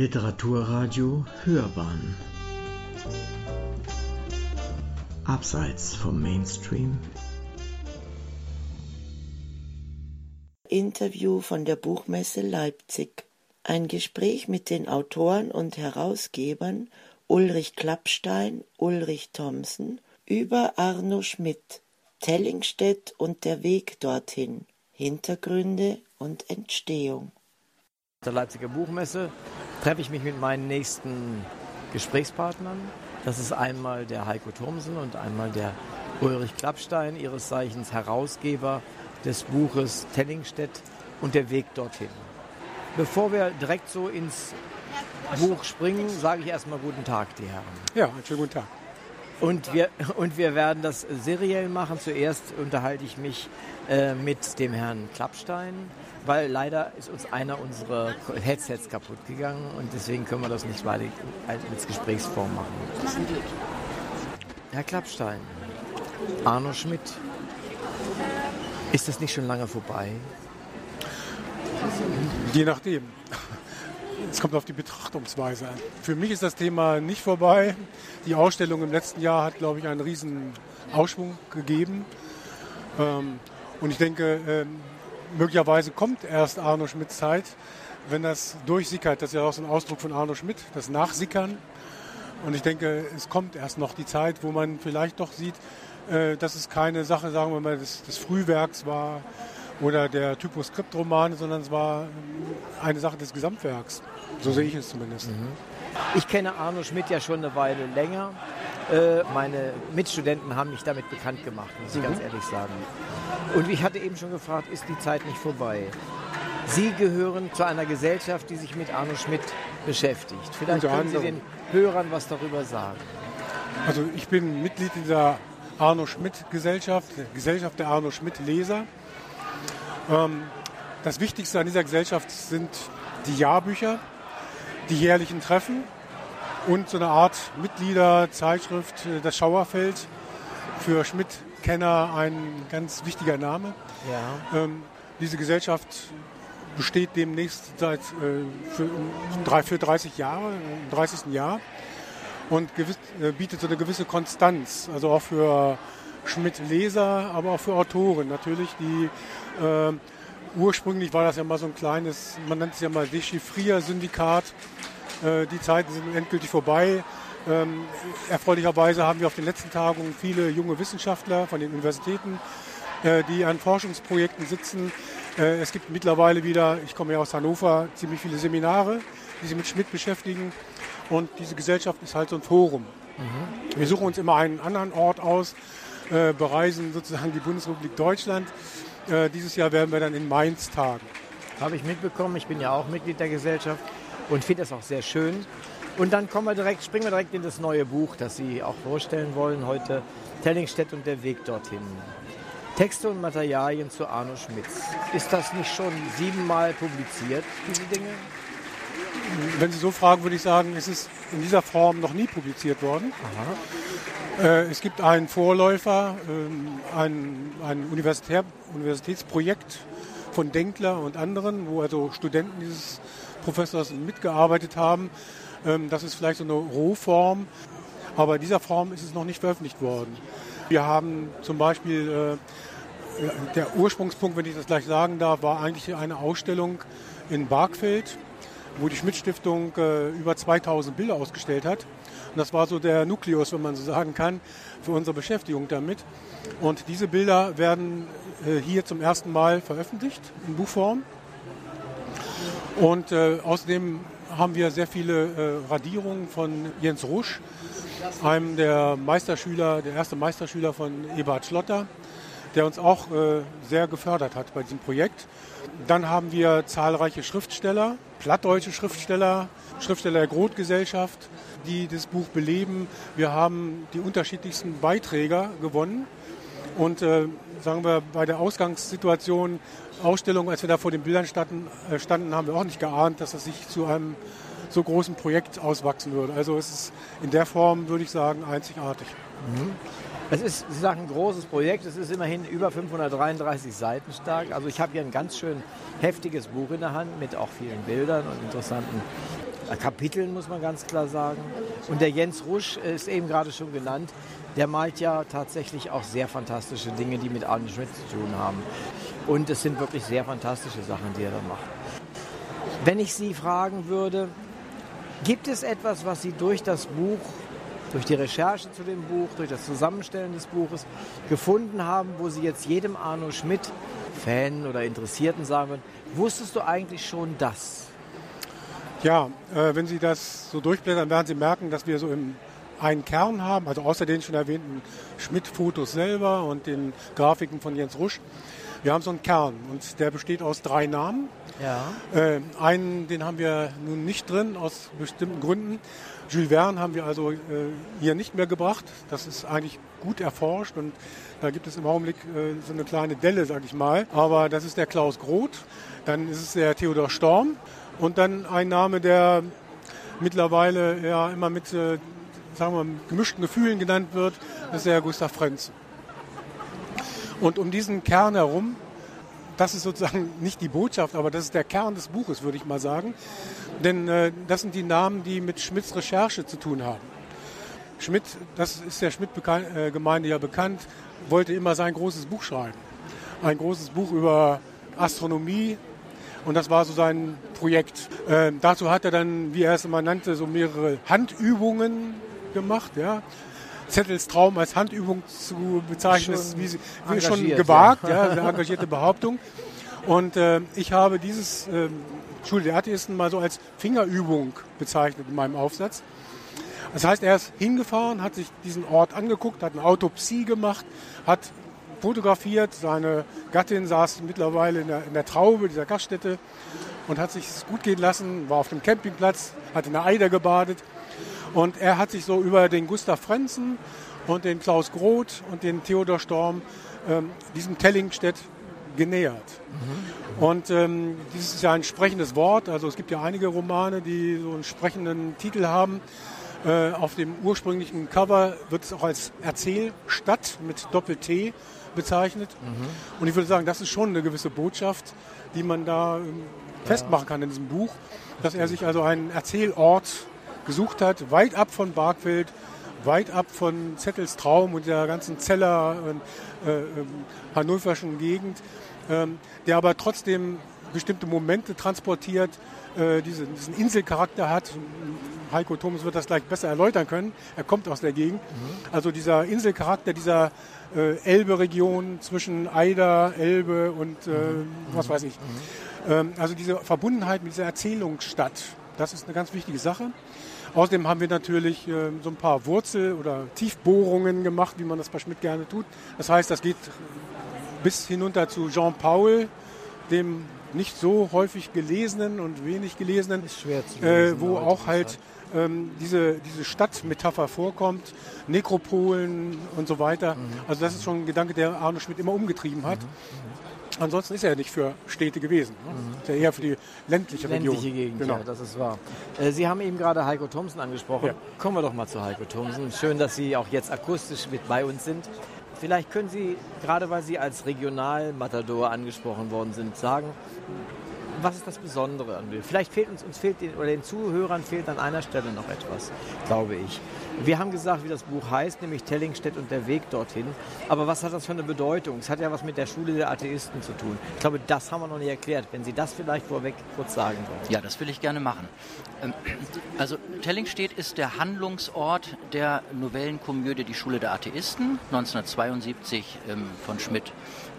Literaturradio Hörbahn Abseits vom Mainstream Interview von der Buchmesse Leipzig. Ein Gespräch mit den Autoren und Herausgebern Ulrich Klappstein, Ulrich Thomsen über Arno Schmidt, Tellingstedt und der Weg dorthin, Hintergründe und Entstehung. Der Leipziger Buchmesse treffe ich mich mit meinen nächsten Gesprächspartnern. Das ist einmal der Heiko Thomsen und einmal der Ulrich Klappstein, ihres Zeichens Herausgeber des Buches Tellingstedt und der Weg dorthin. Bevor wir direkt so ins Buch springen, sage ich erstmal guten Tag, die Herren. Ja, einen schönen guten Tag. Und wir, und wir werden das seriell machen. Zuerst unterhalte ich mich äh, mit dem Herrn Klappstein, weil leider ist uns einer unserer Headsets kaputt gegangen und deswegen können wir das nicht weiter als Gesprächsform machen. Herr Klappstein, Arno Schmidt, ist das nicht schon lange vorbei? Je nachdem. Es kommt auf die Betrachtungsweise an. Für mich ist das Thema nicht vorbei. Die Ausstellung im letzten Jahr hat, glaube ich, einen riesen Ausschwung gegeben. Ähm, und ich denke, ähm, möglicherweise kommt erst Arno Schmidts Zeit, wenn das durchsickert. Das ist ja auch so ein Ausdruck von Arno Schmidt, das Nachsickern. Und ich denke, es kommt erst noch die Zeit, wo man vielleicht doch sieht, äh, dass es keine Sache, sagen wir mal, des, des Frühwerks war oder der Typoskriptromane, sondern es war eine Sache des Gesamtwerks. So sehe ich es zumindest. Mhm. Ich kenne Arno Schmidt ja schon eine Weile länger. Äh, meine Mitstudenten haben mich damit bekannt gemacht, muss ich mhm. ganz ehrlich sagen. Und ich hatte eben schon gefragt, ist die Zeit nicht vorbei? Sie gehören zu einer Gesellschaft, die sich mit Arno Schmidt beschäftigt. Vielleicht können Sie den Hörern was darüber sagen. Also ich bin Mitglied dieser Arno Schmidt Gesellschaft, Gesellschaft der Arno Schmidt Leser. Ähm, das Wichtigste an dieser Gesellschaft sind die Jahrbücher, die jährlichen Treffen und so eine Art Mitgliederzeitschrift, äh, das Schauerfeld. Für Schmidt-Kenner ein ganz wichtiger Name. Ja. Ähm, diese Gesellschaft besteht demnächst seit äh, für, für 30 Jahre, im 30. Jahr und gewiss, äh, bietet so eine gewisse Konstanz, also auch für Schmidt-Leser, aber auch für Autoren natürlich, die äh, ursprünglich war das ja mal so ein kleines, man nennt es ja mal Dechiffrier-Syndikat. Äh, die Zeiten sind endgültig vorbei. Ähm, erfreulicherweise haben wir auf den letzten Tagungen viele junge Wissenschaftler von den Universitäten, äh, die an Forschungsprojekten sitzen. Äh, es gibt mittlerweile wieder, ich komme ja aus Hannover, ziemlich viele Seminare, die sich mit Schmidt beschäftigen. Und diese Gesellschaft ist halt so ein Forum. Mhm. Wir suchen uns immer einen anderen Ort aus, äh, bereisen sozusagen die Bundesrepublik Deutschland äh, dieses Jahr werden wir dann in Mainz tagen. Habe ich mitbekommen. Ich bin ja auch Mitglied der Gesellschaft und finde das auch sehr schön. Und dann kommen wir direkt, springen wir direkt in das neue Buch, das Sie auch vorstellen wollen heute. Tellingstedt und der Weg dorthin. Texte und Materialien zu Arno Schmitz. Ist das nicht schon siebenmal publiziert, diese Dinge? Wenn Sie so fragen, würde ich sagen, es ist in dieser Form noch nie publiziert worden. Äh, es gibt einen Vorläufer, äh, ein, ein Universitär, Universitätsprojekt von Denkler und anderen, wo also Studenten dieses Professors mitgearbeitet haben. Ähm, das ist vielleicht so eine Rohform, aber in dieser Form ist es noch nicht veröffentlicht worden. Wir haben zum Beispiel, äh, der Ursprungspunkt, wenn ich das gleich sagen darf, war eigentlich eine Ausstellung in Barkfeld wo die Schmidt-Stiftung äh, über 2000 Bilder ausgestellt hat. Und das war so der Nukleus, wenn man so sagen kann, für unsere Beschäftigung damit. Und diese Bilder werden äh, hier zum ersten Mal veröffentlicht in Buchform. Und äh, außerdem haben wir sehr viele äh, Radierungen von Jens Rusch, einem der Meisterschüler, der erste Meisterschüler von Eberhard Schlotter, der uns auch äh, sehr gefördert hat bei diesem Projekt. Dann haben wir zahlreiche Schriftsteller, plattdeutsche Schriftsteller, Schriftsteller der Groth-Gesellschaft, die das Buch beleben. Wir haben die unterschiedlichsten Beiträger gewonnen. Und äh, sagen wir, bei der Ausgangssituation, Ausstellung, als wir da vor den Bildern standen, äh, standen, haben wir auch nicht geahnt, dass das sich zu einem so großen Projekt auswachsen würde. Also es ist in der Form, würde ich sagen, einzigartig. Mhm. Es ist, Sie sagen, ein großes Projekt. Es ist immerhin über 533 Seiten stark. Also ich habe hier ein ganz schön heftiges Buch in der Hand mit auch vielen Bildern und interessanten Kapiteln, muss man ganz klar sagen. Und der Jens Rusch ist eben gerade schon genannt. Der malt ja tatsächlich auch sehr fantastische Dinge, die mit Arne Schmidt zu tun haben. Und es sind wirklich sehr fantastische Sachen, die er da macht. Wenn ich Sie fragen würde, gibt es etwas, was Sie durch das Buch, durch die Recherche zu dem Buch, durch das Zusammenstellen des Buches gefunden haben, wo Sie jetzt jedem Arno Schmidt Fan oder Interessierten sagen würden, wusstest du eigentlich schon das? Ja, äh, wenn Sie das so durchblättern, werden Sie merken, dass wir so im einen Kern haben, also außer den schon erwähnten Schmidt-Fotos selber und den Grafiken von Jens Rusch. Wir haben so einen Kern und der besteht aus drei Namen. Ja. Äh, einen, den haben wir nun nicht drin, aus bestimmten Gründen. Jules Verne haben wir also äh, hier nicht mehr gebracht. Das ist eigentlich gut erforscht und da gibt es im Augenblick äh, so eine kleine Delle, sag ich mal. Aber das ist der Klaus Groth, dann ist es der Theodor Storm und dann ein Name, der mittlerweile ja immer mit äh, sagen wir, gemischten Gefühlen genannt wird, das ist der Gustav Frenzen. Und um diesen Kern herum, das ist sozusagen nicht die Botschaft, aber das ist der Kern des Buches, würde ich mal sagen. Denn äh, das sind die Namen, die mit Schmidts Recherche zu tun haben. Schmidt, das ist der Schmidt-Gemeinde ja bekannt, wollte immer sein großes Buch schreiben. Ein großes Buch über Astronomie, und das war so sein Projekt. Äh, dazu hat er dann, wie er es immer nannte, so mehrere Handübungen gemacht. Ja. Zettels Traum als Handübung zu bezeichnen, ist wie, wie schon gewagt, ja. ja, eine engagierte Behauptung. Und äh, ich habe dieses äh, Schule der Atheisten mal so als Fingerübung bezeichnet in meinem Aufsatz. Das heißt, er ist hingefahren, hat sich diesen Ort angeguckt, hat eine Autopsie gemacht, hat fotografiert. Seine Gattin saß mittlerweile in der, in der Traube dieser Gaststätte und hat sich gut gehen lassen, war auf dem Campingplatz, hat in der Eider gebadet und er hat sich so über den Gustav Frenzen und den Klaus Groth und den Theodor Storm ähm, diesem Tellingstedt genähert. Mhm. Und ähm, dieses ist ja ein sprechendes Wort. Also es gibt ja einige Romane, die so einen sprechenden Titel haben. Äh, auf dem ursprünglichen Cover wird es auch als Erzählstadt mit Doppel-T bezeichnet. Mhm. Und ich würde sagen, das ist schon eine gewisse Botschaft, die man da ähm, festmachen kann in diesem Buch, dass er sich also einen Erzählort gesucht hat, weit ab von Barkfeld, weit ab von Zettels Traum und der ganzen Zeller äh, äh, hannoverschen Gegend, äh, der aber trotzdem bestimmte Momente transportiert, äh, diesen, diesen Inselcharakter hat. Heiko Thomas wird das gleich besser erläutern können. Er kommt aus der Gegend. Mhm. Also dieser Inselcharakter dieser äh, Elbe-Region zwischen Eider, Elbe und äh, mhm. was weiß ich. Mhm. Ähm, also diese Verbundenheit mit dieser Erzählungsstadt, das ist eine ganz wichtige Sache. Außerdem haben wir natürlich äh, so ein paar Wurzel- oder Tiefbohrungen gemacht, wie man das bei Schmidt gerne tut. Das heißt, das geht bis hinunter zu Jean Paul, dem nicht so häufig gelesenen und wenig gelesenen, lesen, äh, wo auch halt ähm, diese, diese Stadtmetapher vorkommt, Nekropolen und so weiter. Mhm. Also das ist schon ein Gedanke, der Arno Schmidt immer umgetrieben hat. Mhm. Ansonsten ist er ja nicht für Städte gewesen. Ne? Mhm. Ist ja eher für die ländliche, ländliche Region. Gegend, genau. ja, das ist wahr. Äh, Sie haben eben gerade Heiko Thomsen angesprochen. Ja. Kommen wir doch mal zu Heiko Thomsen. Schön, dass Sie auch jetzt akustisch mit bei uns sind. Vielleicht können Sie, gerade weil Sie als Regionalmatador angesprochen worden sind, sagen, was ist das Besondere an Bild? Vielleicht fehlt uns, uns fehlt den, oder den Zuhörern fehlt an einer Stelle noch etwas, glaube ich. Wir haben gesagt, wie das Buch heißt, nämlich Tellingstedt und der Weg dorthin. Aber was hat das für eine Bedeutung? Es hat ja was mit der Schule der Atheisten zu tun. Ich glaube, das haben wir noch nicht erklärt. Wenn Sie das vielleicht vorweg kurz sagen wollen. Ja, das will ich gerne machen. Ähm, also Tellingstedt ist der Handlungsort der Novellenkomödie Die Schule der Atheisten, 1972 ähm, von Schmidt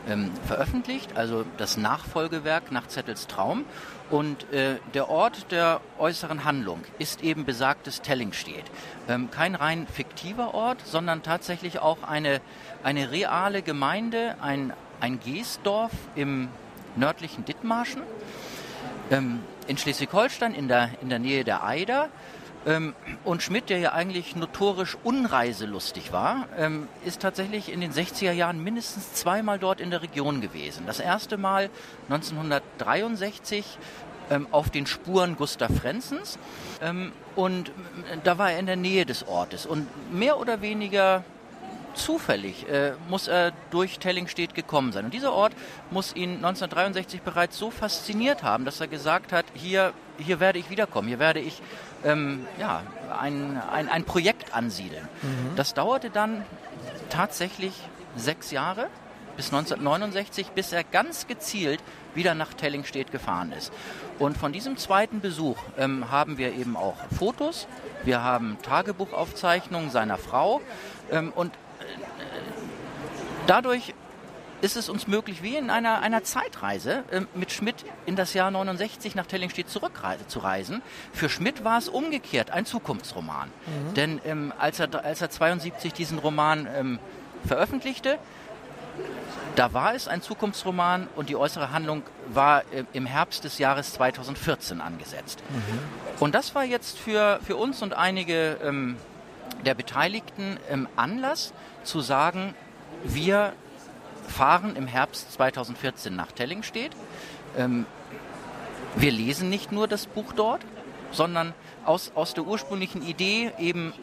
ähm, veröffentlicht, also das Nachfolgewerk nach Zettels Traum. Und äh, der Ort der äußeren Handlung ist eben besagtes Tellingstedt. Ähm, kein rein fiktiver Ort, sondern tatsächlich auch eine, eine reale Gemeinde, ein, ein Geestdorf im nördlichen Dithmarschen. Ähm, in Schleswig-Holstein, in der, in der Nähe der Eider. Ähm, und Schmidt, der ja eigentlich notorisch unreiselustig war, ähm, ist tatsächlich in den 60er Jahren mindestens zweimal dort in der Region gewesen. Das erste Mal 1963 ähm, auf den Spuren Gustav Frenzens und da war er in der Nähe des Ortes und mehr oder weniger zufällig äh, muss er durch Tellingstedt gekommen sein. Und dieser Ort muss ihn 1963 bereits so fasziniert haben, dass er gesagt hat, hier, hier werde ich wiederkommen, hier werde ich ähm, ja, ein, ein, ein Projekt ansiedeln. Mhm. Das dauerte dann tatsächlich sechs Jahre bis 1969, bis er ganz gezielt wieder nach Tellingstedt gefahren ist. Und von diesem zweiten Besuch ähm, haben wir eben auch Fotos, wir haben Tagebuchaufzeichnungen seiner Frau ähm, und äh, dadurch ist es uns möglich, wie in einer, einer Zeitreise äh, mit Schmidt in das Jahr 69 nach Tellingstedt zurückzureisen. Für Schmidt war es umgekehrt ein Zukunftsroman. Mhm. Denn ähm, als, er, als er 72 diesen Roman ähm, veröffentlichte, da war es ein Zukunftsroman und die äußere Handlung war äh, im Herbst des Jahres 2014 angesetzt. Mhm. Und das war jetzt für, für uns und einige ähm, der Beteiligten ähm, Anlass zu sagen, wir fahren im Herbst 2014 nach Tellingstedt. Ähm, wir lesen nicht nur das Buch dort, sondern aus, aus der ursprünglichen Idee eben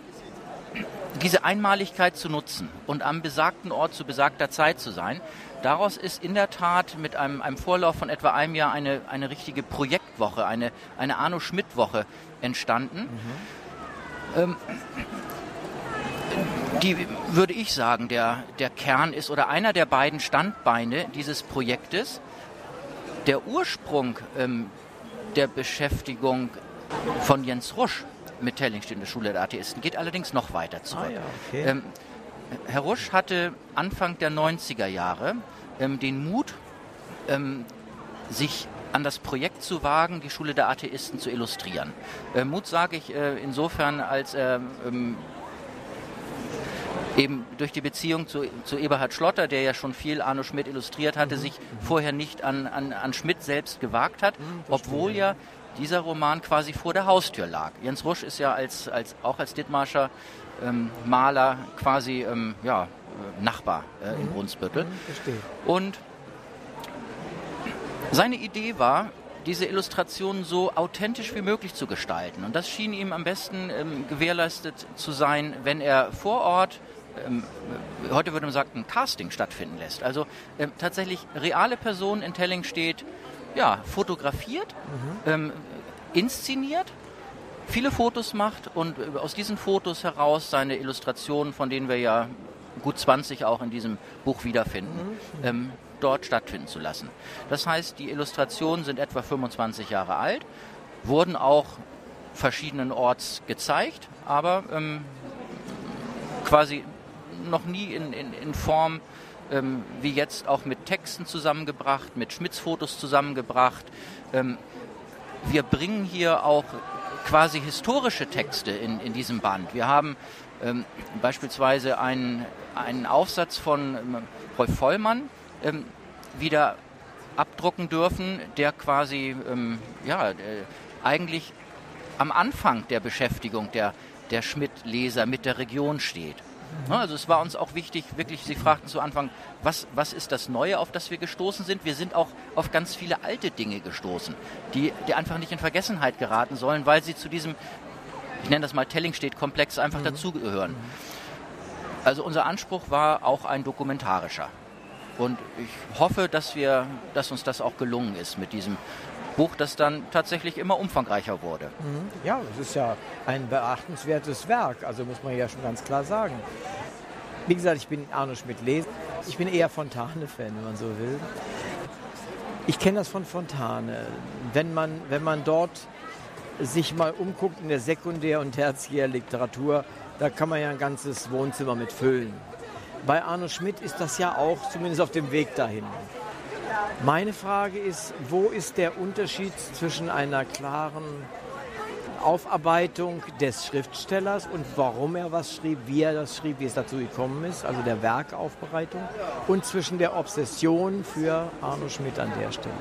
diese Einmaligkeit zu nutzen und am besagten Ort zu besagter Zeit zu sein, daraus ist in der Tat mit einem, einem Vorlauf von etwa einem Jahr eine, eine richtige Projektwoche, eine, eine Arno-Schmidt-Woche entstanden. Mhm. Ähm, die, würde ich sagen, der, der Kern ist oder einer der beiden Standbeine dieses Projektes. Der Ursprung ähm, der Beschäftigung von Jens Rusch mit Tellingstedt in der Schule der Atheisten geht allerdings noch weiter zurück. Ah, ja, okay. ähm, Herr Rusch hatte Anfang der 90er Jahre ähm, den Mut, ähm, sich an das Projekt zu wagen, die Schule der Atheisten zu illustrieren. Äh, Mut sage ich äh, insofern, als er ähm, eben durch die Beziehung zu, zu, Eberhard Schlotter, der ja schon viel Arno Schmidt illustriert hatte, mhm. sich vorher nicht an, an, an Schmidt selbst gewagt hat, mhm, obwohl ja dieser Roman quasi vor der Haustür lag. Jens Rusch ist ja als, als, auch als Dithmarscher ähm, Maler quasi ähm, ja, äh, Nachbar äh, mhm. in Brunsbüttel. Mhm, Und seine Idee war, diese Illustrationen so authentisch wie möglich zu gestalten. Und das schien ihm am besten ähm, gewährleistet zu sein, wenn er vor Ort ähm, heute würde man sagen, ein Casting stattfinden lässt. Also ähm, tatsächlich reale Personen in Telling steht, ja, fotografiert, mhm. ähm, inszeniert, viele Fotos macht und aus diesen Fotos heraus seine Illustrationen, von denen wir ja gut 20 auch in diesem Buch wiederfinden, mhm. ähm, dort stattfinden zu lassen. Das heißt, die Illustrationen sind etwa 25 Jahre alt, wurden auch verschiedenen Orts gezeigt, aber ähm, quasi noch nie in, in, in Form ähm, wie jetzt auch mit Texten zusammengebracht, mit Schmitz-Fotos zusammengebracht. Ähm, wir bringen hier auch quasi historische Texte in, in diesem Band. Wir haben ähm, beispielsweise einen, einen Aufsatz von ähm, Rolf Vollmann ähm, wieder abdrucken dürfen, der quasi ähm, ja, äh, eigentlich am Anfang der Beschäftigung der, der Schmidt-Leser mit der Region steht. Also es war uns auch wichtig, wirklich, Sie fragten zu Anfang, was, was ist das Neue, auf das wir gestoßen sind? Wir sind auch auf ganz viele alte Dinge gestoßen, die, die einfach nicht in Vergessenheit geraten sollen, weil sie zu diesem, ich nenne das mal Tellingstedt-Komplex, einfach mhm. dazugehören. Also unser Anspruch war auch ein dokumentarischer. Und ich hoffe, dass, wir, dass uns das auch gelungen ist mit diesem Buch, das dann tatsächlich immer umfangreicher wurde. Mhm. Ja, es ist ja ein beachtenswertes Werk, also muss man ja schon ganz klar sagen. Wie gesagt, ich bin Arno Schmidt-Leser. Ich bin eher Fontane-Fan, wenn man so will. Ich kenne das von Fontane. Wenn man, wenn man dort sich mal umguckt in der Sekundär- und Tertiärliteratur, da kann man ja ein ganzes Wohnzimmer mit füllen. Bei Arno Schmidt ist das ja auch zumindest auf dem Weg dahin. Meine Frage ist, wo ist der Unterschied zwischen einer klaren Aufarbeitung des Schriftstellers und warum er was schrieb, wie er das schrieb, wie es dazu gekommen ist, also der Werkaufbereitung, und zwischen der Obsession für Arno Schmidt an der Stelle.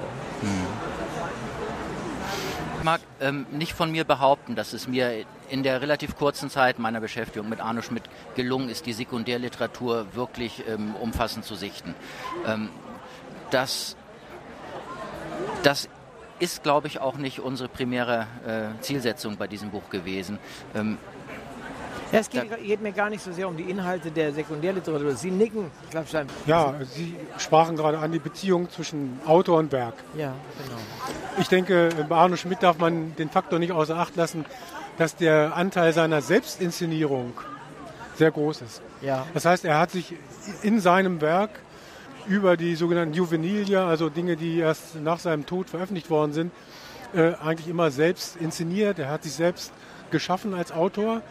Ich mag ähm, nicht von mir behaupten, dass es mir in der relativ kurzen Zeit meiner Beschäftigung mit Arno Schmidt gelungen ist, die Sekundärliteratur wirklich ähm, umfassend zu sichten. Ähm, das das ist, glaube ich, auch nicht unsere primäre äh, Zielsetzung bei diesem Buch gewesen. Ähm, Ja, es geht, geht, mir gar nicht so sehr um die Inhalte der Sekundärliteratur. Sie nicken, Klappstein. Ja, Sie sprachen gerade an die Beziehung zwischen Autor und Werk. Ja, genau. Ich denke, bei Arno Schmidt darf man den Faktor nicht außer Acht lassen, dass der Anteil seiner Selbstinszenierung sehr groß ist. Ja. Das heißt, er hat sich in seinem Werk über die sogenannten Juvenilia, also Dinge, die erst nach seinem Tod veröffentlicht worden sind, äh, eigentlich immer selbst inszeniert. Er hat sich selbst geschaffen als Autor,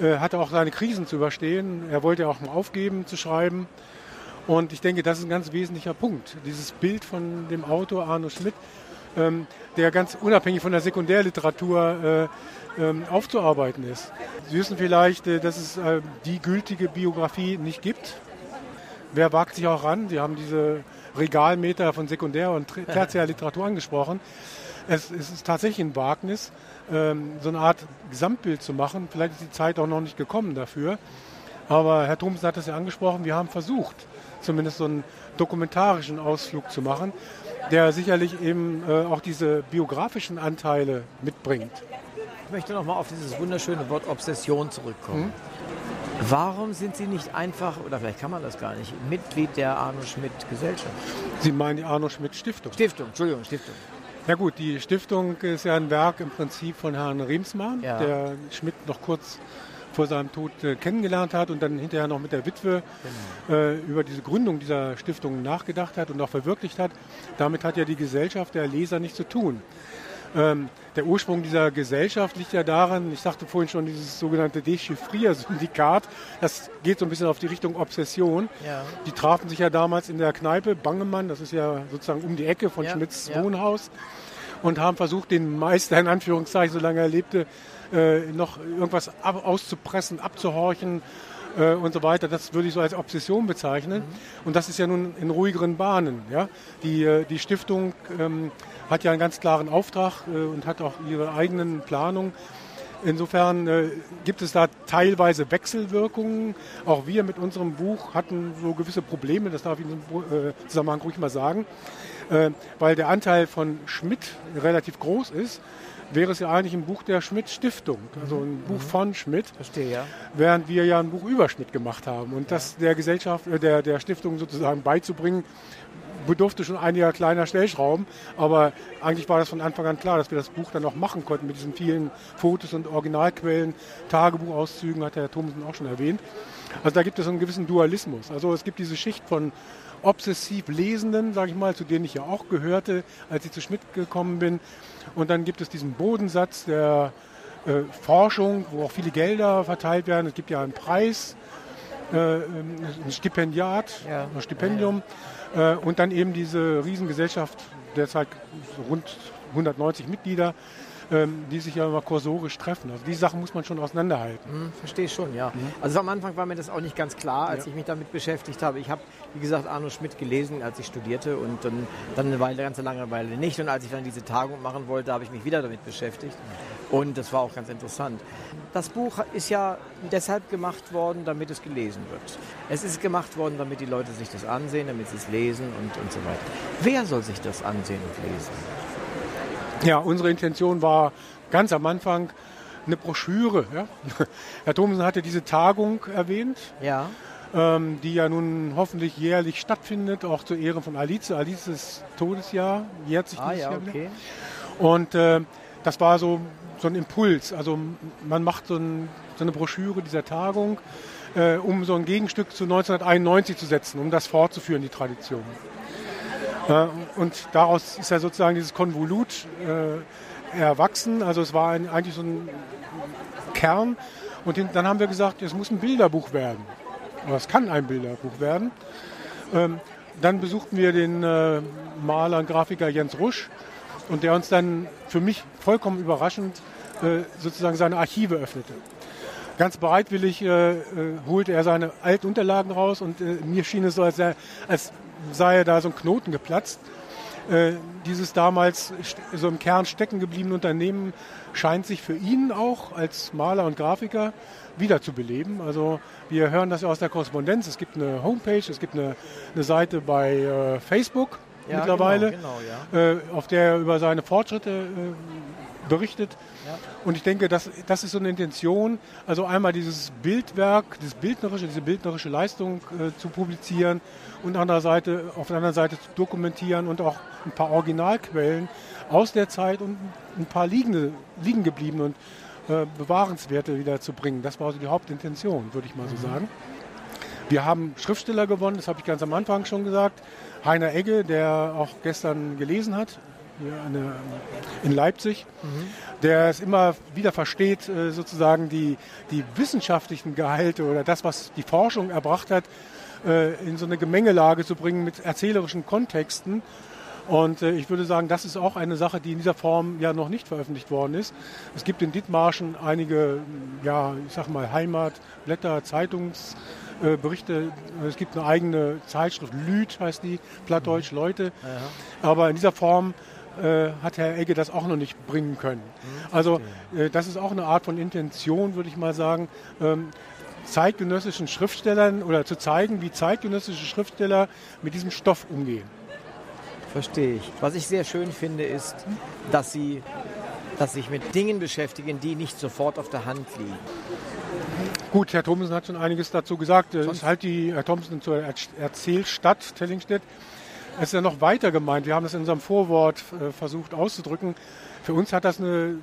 äh, hatte auch seine Krisen zu überstehen. Er wollte auch mal aufgeben zu schreiben. Und ich denke, das ist ein ganz wesentlicher Punkt. Dieses Bild von dem Autor Arno Schmidt, ähm, der ganz unabhängig von der Sekundärliteratur äh, ähm, aufzuarbeiten ist. Sie wissen vielleicht, äh, dass es äh, die gültige Biografie nicht gibt. Wer wagt sich auch ran? Sie haben diese Regalmeter von Sekundär- und Tertiärliteratur angesprochen. Es, es, ist tatsächlich ein Wagnis, ähm, so eine Art Gesamtbild zu machen. Vielleicht ist die Zeit auch noch nicht gekommen dafür. Aber Herr Thomsen hat es ja angesprochen, wir haben versucht, zumindest so einen dokumentarischen Ausflug zu machen, der sicherlich eben äh, auch diese biografischen Anteile mitbringt. Ich möchte nochmal auf dieses wunderschöne Wort Obsession zurückkommen. Hm? Warum sind Sie nicht einfach, oder vielleicht kann man das gar nicht, Mitglied der Arno Schmidt Gesellschaft? Sie meinen die Arno Schmidt Stiftung? Stiftung, Entschuldigung, Stiftung. Ja gut, die Stiftung ist ja ein Werk im Prinzip von Herrn Riemsmann, ja. der Schmidt noch kurz vor seinem Tod äh, kennengelernt hat und dann hinterher noch mit der Witwe genau. äh, über diese Gründung dieser Stiftung nachgedacht hat und auch verwirklicht hat. Damit hat ja die Gesellschaft der Leser nichts zu tun. Ähm, der Ursprung dieser Gesellschaft liegt ja daran, ich sagte vorhin schon, dieses sogenannte Dechiffrier-Syndikat, das geht so ein bisschen auf die Richtung Obsession. Ja. Die trafen sich ja damals in der Kneipe Bangemann, das ist ja sozusagen um die Ecke von ja, Schmidts ja. Wohnhaus, und haben versucht, den Meister in Anführungszeichen, solange er lebte, äh, noch irgendwas ab, auszupressen, abzuhorchen äh, und so weiter. Das würde ich so als Obsession bezeichnen. Mhm. Und das ist ja nun in ruhigeren Bahnen. Ja? Die, äh, die Stiftung ähm, hat ja einen ganz klaren Auftrag äh, und hat auch ihre eigenen Planungen. Insofern äh, gibt es da teilweise Wechselwirkungen. Auch wir mit unserem Buch hatten so gewisse Probleme, das darf ich in diesem äh, Zusammenhang ruhig mal sagen, äh, weil der Anteil von Schmidt relativ groß ist wäre es ja eigentlich ein Buch der Schmidt-Stiftung, also ein Buch mhm. von Schmidt. Verstehe, ja. Während wir ja ein Buch über Schmidt gemacht haben. Und ja. das der Gesellschaft, äh, der, der Stiftung sozusagen beizubringen, bedurfte schon einiger kleiner Stellschrauben, aber eigentlich war das von Anfang an klar, dass wir das Buch dann auch machen konnten mit diesen vielen Fotos und Originalquellen, Tagebuchauszügen, hat Herr Thomsen auch schon erwähnt. Also da gibt es einen gewissen Dualismus. Also es gibt diese Schicht von obsessiv Lesenden, sage ich mal, zu denen ich ja auch gehörte, als ich zu Schmidt gekommen bin. Und dann gibt es diesen Bodensatz der äh, Forschung, wo auch viele Gelder verteilt werden. Es gibt ja einen Preis, äh, ein Stipendiat, ja. ein Stipendium. Ja, ja. Äh, und dann eben diese Riesengesellschaft, derzeit rund 190 Mitglieder, ähm, die sich ja immer kursorisch treffen. Also die Sachen muss man schon auseinanderhalten. Hm, verstehe schon, ja. Mhm. Also am Anfang war mir das auch nicht ganz klar, als ja. ich mich damit beschäftigt habe. Ich habe, wie gesagt, Arno Schmidt gelesen, als ich studierte und dann, dann eine Weile, ganz lange Weile nicht. Und als ich dann diese Tagung machen wollte, habe ich mich wieder damit beschäftigt. Und das war auch ganz interessant. Das Buch ist ja deshalb gemacht worden, damit es gelesen wird. Es ist gemacht worden, damit die Leute sich das ansehen, damit sie es lesen und, und so weiter. Wer soll sich das ansehen und lesen? Ja, unsere Intention war ganz am Anfang eine Broschüre. Ja? Herr Thomsen hatte diese Tagung erwähnt. Ja. Ähm, die ja nun hoffentlich jährlich stattfindet, auch zur Ehre von Alice. Alices Todesjahr jährt sich ah, dieses ja, Jahr okay. Und äh, das war so, so ein Impuls. Also man macht so, ein, so eine Broschüre dieser Tagung, äh, um so ein Gegenstück zu 1991 zu setzen, um das fortzuführen, die Tradition. Äh, und daraus ist ja sozusagen dieses Konvolut äh, erwachsen. Also es war ein, eigentlich so ein Kern. Und dann haben wir gesagt, es muss ein Bilderbuch werden. Oder es kann ein Bilderbuch werden. Ähm, dann besuchten wir den äh, Maler und Grafiker Jens Rusch und der uns dann für mich vollkommen überraschend sozusagen seine Archive öffnete. Ganz bereitwillig äh, holte er seine alten Unterlagen raus und äh, mir schien es so, als, er, als sei da so ein Knoten geplatzt. Äh, dieses damals so im Kern stecken gebliebene Unternehmen scheint sich für ihn auch als Maler und Grafiker wieder zu beleben. Also wir hören das ja aus der Korrespondenz. Es gibt eine Homepage, es gibt eine, eine Seite bei äh, Facebook ja, mittlerweile, genau, genau, ja. äh, auf der er über seine Fortschritte äh, berichtet. Ja. Und ich denke, das, das ist so eine Intention, also einmal dieses Bildwerk, das bildnerische, diese bildnerische Leistung äh, zu publizieren und Seite, auf der anderen Seite zu dokumentieren und auch ein paar Originalquellen aus der Zeit und ein paar liegende, liegen geblieben und äh, bewahrenswerte wieder zu bringen. Das war also die Hauptintention, würde ich mal so mhm. sagen. Wir haben Schriftsteller gewonnen, das habe ich ganz am Anfang schon gesagt. Heiner Egge, der auch gestern gelesen hat, hier eine, in Leipzig, mhm. der es immer wieder versteht, äh, sozusagen die, die wissenschaftlichen Gehalte oder das, was die Forschung erbracht hat, äh, in so eine Gemengelage zu bringen mit erzählerischen Kontexten und äh, ich würde sagen, das ist auch eine Sache, die in dieser Form ja noch nicht veröffentlicht worden ist. Es gibt in Dithmarschen einige, ja, ich sag mal, Heimatblätter, Zeitungsberichte. es gibt eine eigene Zeitschrift, Lüd heißt die, Plattdeutsch mhm. Leute. Ja. Aber in dieser Form äh, hat Herr Egge das auch noch nicht bringen können. Mhm. Also äh, das ist auch eine Art von Intention, würde ich mal sagen. Ähm, zeitgenössischen Schriftstellern oder zu zeigen, wie zeitgenössische Schriftsteller mit diesem Stoff umgehen. Verstehe ich. Was ich sehr schön finde, ist, dass Sie dass sich mit Dingen beschäftigen, die nicht sofort auf der Hand liegen. Gut, Herr Thomsen hat schon einiges dazu gesagt. Es ist halt die Herr Thomsen zur Erzählstadt Tellingstedt. Es ist ja noch weiter gemeint. Wir haben das in unserem Vorwort äh, versucht auszudrücken. Für uns hat das eine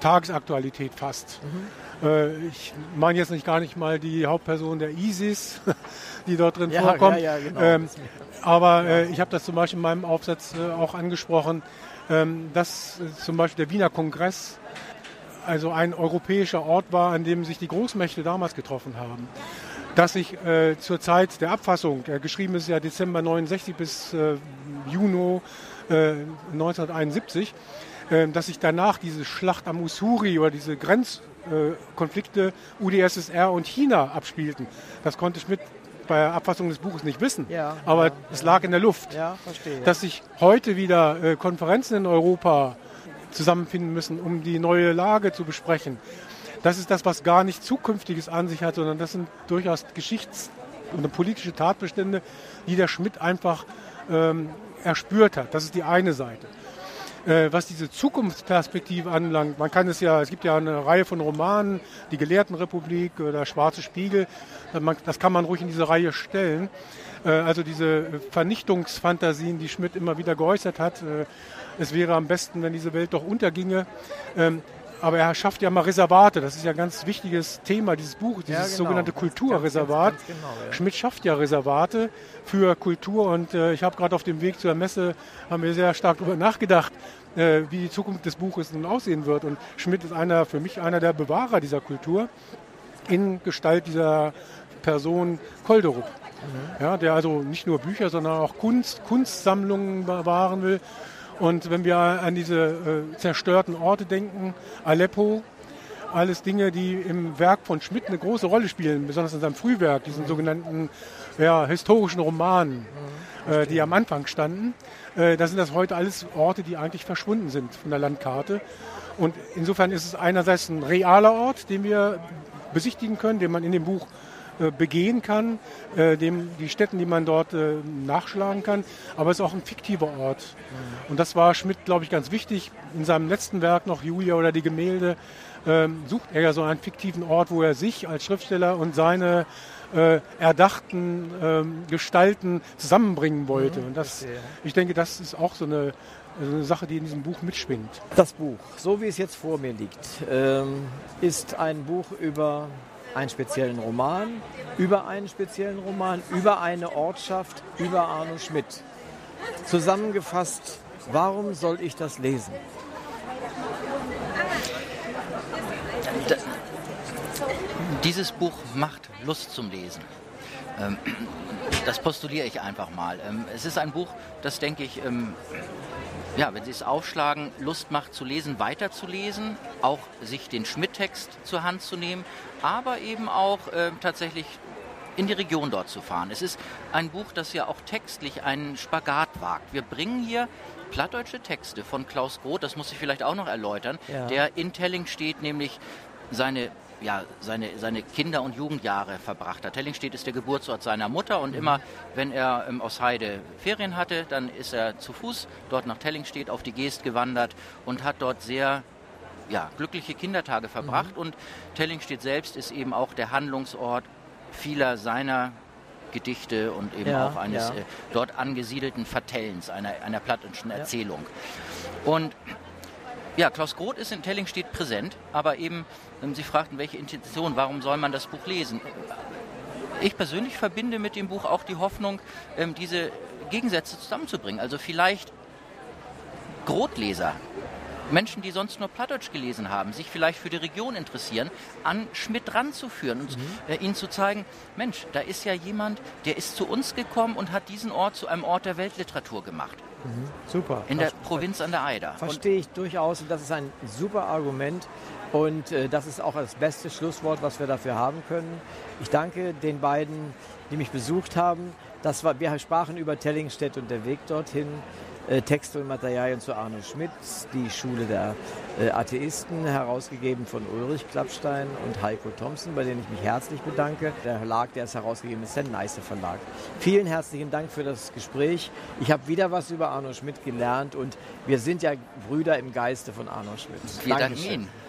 Tagesaktualität fast. Mhm. Äh, ich meine jetzt nicht gar nicht mal die Hauptperson der ISIS, die dort drin ja, vorkommt. Ja, ja, genau. ähm, aber äh, ich habe das zum Beispiel in meinem Aufsatz äh, auch angesprochen, ähm, dass äh, zum Beispiel der Wiener Kongress also ein europäischer Ort war, an dem sich die Großmächte damals getroffen haben. Dass sich äh, zur Zeit der Abfassung, äh, geschrieben ist ja Dezember 69 bis Juni 1971, dass sich danach diese Schlacht am Usuri oder diese Grenzkonflikte UdSSR und China abspielten. Das konnte Schmidt bei der Abfassung des Buches nicht wissen. Ja, aber ja, es lag in der Luft. Ja. Dass sich heute wieder äh, Konferenzen in Europa zusammenfinden müssen, um die neue Lage zu besprechen. Das ist das, was gar nicht Zukünftiges an sich hat, sondern das sind durchaus Geschichts- und politische Tatbestände, die der Schmidt einfach ähm, erspürt hat. Das ist die eine Seite. Äh, was diese Zukunftsperspektive anlangt, man kann es ja, es gibt ja eine Reihe von Romanen, die Gelehrtenrepublik oder Schwarze Spiegel, das kann man ruhig in diese Reihe stellen. Äh, also diese Vernichtungsfantasien, die Schmidt immer wieder geäußert hat, äh, es wäre am besten, wenn diese Welt doch unterginge. Aber er schafft ja mal Reservate. Das ist ja ein ganz wichtiges Thema dieses Buches, dieses ja, genau. sogenannte Kulturreservat. Ganz, ganz, ganz genau, ja. Schmidt schafft ja Reservate für Kultur und äh, ich habe gerade auf dem Weg zur Messe, haben wir sehr stark darüber nachgedacht, äh, wie die Zukunft des Buches nun aussehen wird. Und Schmidt ist einer, für mich einer der Bewahrer dieser Kultur in Gestalt dieser Person Kolderup. Mhm. Ja, der also nicht nur Bücher, sondern auch Kunst, Kunstsammlungen bewahren will. Und wenn wir an diese äh, zerstörten Orte denken, Aleppo, alles Dinge, die im Werk von Schmidt eine große Rolle spielen, besonders in seinem Frühwerk, diesen sogenannten ja, historischen Romanen, äh, die am Anfang standen. Äh, da sind das heute alles Orte, die eigentlich verschwunden sind von der Landkarte. Und insofern ist es einerseits ein realer Ort, den wir besichtigen können, den man in dem Buch begehen kann, äh, dem, die Städten, die man dort äh, nachschlagen kann. Aber es ist auch ein fiktiver Ort. Und das war Schmidt, glaube ich, ganz wichtig. In seinem letzten Werk noch Julia oder die Gemälde ähm, sucht er ja so einen fiktiven Ort, wo er sich als Schriftsteller und seine äh, erdachten ähm, Gestalten zusammenbringen wollte. Mhm, und das, ich denke, das ist auch so eine, so eine Sache, die in diesem Buch mitschwingt. Das Buch, so wie es jetzt vor mir liegt, ähm, ist ein Buch über einen speziellen Roman, über einen speziellen Roman, über eine Ortschaft, über Arno Schmidt. Zusammengefasst, warum soll ich das lesen? dieses Buch macht Lust zum Lesen. Ähm, das postuliere ich einfach mal. Ähm, es ist ein Buch, das denke ich, ähm, ja, wenn Sie es aufschlagen, Lust macht zu lesen, weiterzulesen, auch sich den Schmidt-Text zur Hand zu nehmen, aber eben auch äh, tatsächlich in die Region dort zu fahren. Es ist ein Buch, das ja auch textlich einen Spagat wagt. Wir bringen hier plattdeutsche Texte von Klaus Groth, das muss ich vielleicht auch noch erläutern, ja. der in Telling steht, nämlich seine ja, seine, seine Kinder- und Jugendjahre verbracht hat. Tellingstedt ist der Geburtsort seiner Mutter und mhm. immer, wenn er ähm, aus Heide Ferien hatte, dann ist er zu Fuß dort nach Tellingstedt auf die Geest gewandert und hat dort sehr ja, glückliche Kindertage verbracht mhm. und Tellingstedt selbst ist eben auch der Handlungsort vieler seiner Gedichte und eben ja, auch eines ja. äh, dort angesiedelten Vertellens, einer, einer plattischen Erzählung. Und ja, Klaus Groth ist in Tellingstedt präsent, aber eben, Sie fragten, welche Intention, warum soll man das Buch lesen? Ich persönlich verbinde mit dem Buch auch die Hoffnung, ähm, diese Gegensätze zusammenzubringen. Also vielleicht Grotleser Menschen, die sonst nur Plattdeutsch gelesen haben, sich vielleicht für die Region interessieren, an Schmidt ranzuführen und mhm. äh, ihnen zu zeigen, Mensch, da ist ja jemand, der ist zu uns gekommen und hat diesen Ort zu einem Ort der Weltliteratur gemacht. Mhm. Super. In der Provinz an der Eider. Verstehe ich durchaus und das ist ein super Argument. Und äh, das ist auch das beste Schlusswort, was wir dafür haben können. Ich danke den beiden, die mich besucht haben. Das war, wir sprachen über Tellingstedt und der Weg dorthin. Äh, Texte und Materialien zu Arno Schmidt, die Schule der äh, Atheisten, herausgegeben von Ulrich Klappstein und Heiko Thompson, bei denen ich mich herzlich bedanke. Der Verlag, der es herausgegeben ist, der Neiße Verlag. Vielen herzlichen Dank für das Gespräch. Ich habe wieder was über Arno Schmidt gelernt und wir sind ja Brüder im Geiste von Arno Schmidt. Wir danken Ihnen.